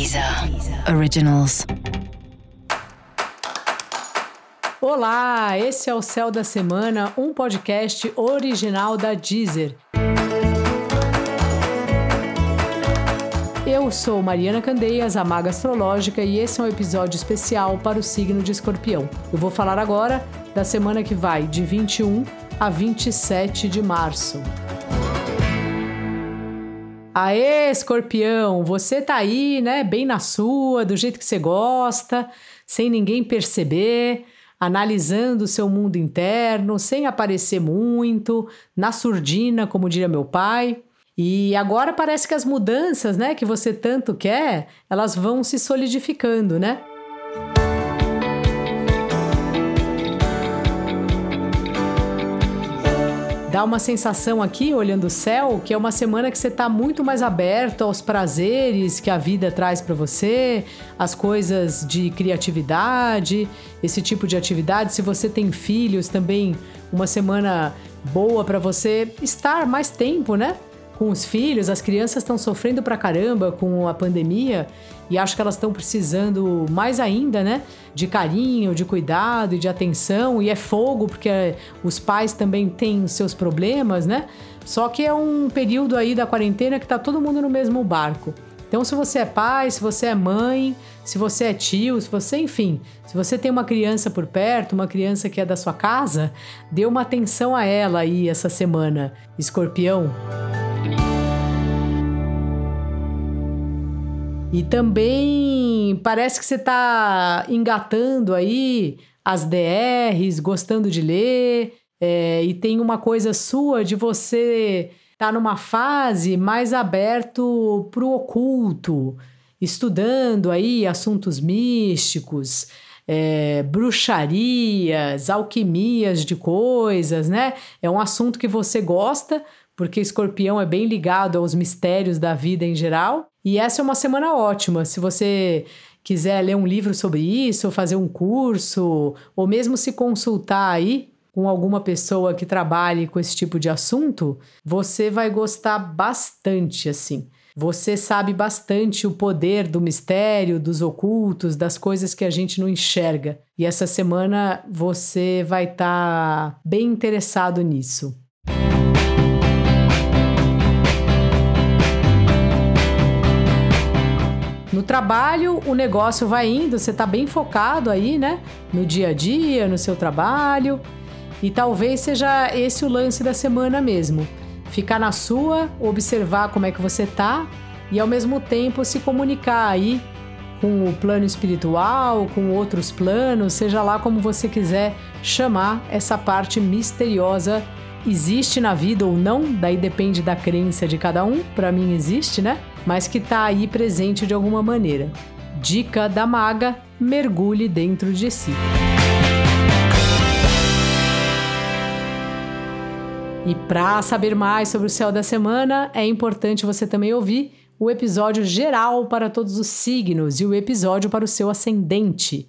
Deezer Originals. Olá, esse é o Céu da Semana, um podcast original da Deezer. Eu sou Mariana Candeias, a Maga Astrológica, e esse é um episódio especial para o signo de Escorpião. Eu vou falar agora da semana que vai de 21 a 27 de março. Aê, escorpião, você tá aí, né, bem na sua, do jeito que você gosta, sem ninguém perceber, analisando o seu mundo interno, sem aparecer muito, na surdina, como diria meu pai. E agora parece que as mudanças, né, que você tanto quer, elas vão se solidificando, né? Dá uma sensação aqui, olhando o céu, que é uma semana que você está muito mais aberto aos prazeres que a vida traz para você, as coisas de criatividade, esse tipo de atividade. Se você tem filhos, também uma semana boa para você estar mais tempo, né? Com os filhos, as crianças estão sofrendo pra caramba com a pandemia e acho que elas estão precisando mais ainda, né? De carinho, de cuidado e de atenção. E é fogo, porque os pais também têm seus problemas, né? Só que é um período aí da quarentena que tá todo mundo no mesmo barco. Então, se você é pai, se você é mãe, se você é tio, se você, enfim, se você tem uma criança por perto, uma criança que é da sua casa, dê uma atenção a ela aí essa semana, escorpião. E também parece que você está engatando aí as DRs, gostando de ler, é, e tem uma coisa sua de você estar tá numa fase mais aberto para o oculto, estudando aí assuntos místicos, é, bruxarias, alquimias de coisas, né? É um assunto que você gosta, porque escorpião é bem ligado aos mistérios da vida em geral. E essa é uma semana ótima. Se você quiser ler um livro sobre isso, ou fazer um curso, ou mesmo se consultar aí com alguma pessoa que trabalhe com esse tipo de assunto, você vai gostar bastante assim. Você sabe bastante o poder do mistério, dos ocultos, das coisas que a gente não enxerga. E essa semana você vai estar tá bem interessado nisso. No trabalho, o negócio vai indo, você está bem focado aí, né? No dia a dia, no seu trabalho. E talvez seja esse o lance da semana mesmo. Ficar na sua, observar como é que você tá e ao mesmo tempo se comunicar aí com o plano espiritual, com outros planos, seja lá como você quiser chamar essa parte misteriosa existe na vida ou não, daí depende da crença de cada um, para mim existe, né? Mas que tá aí presente de alguma maneira. Dica da maga: mergulhe dentro de si. E para saber mais sobre o céu da semana, é importante você também ouvir o episódio geral para todos os signos e o episódio para o seu ascendente.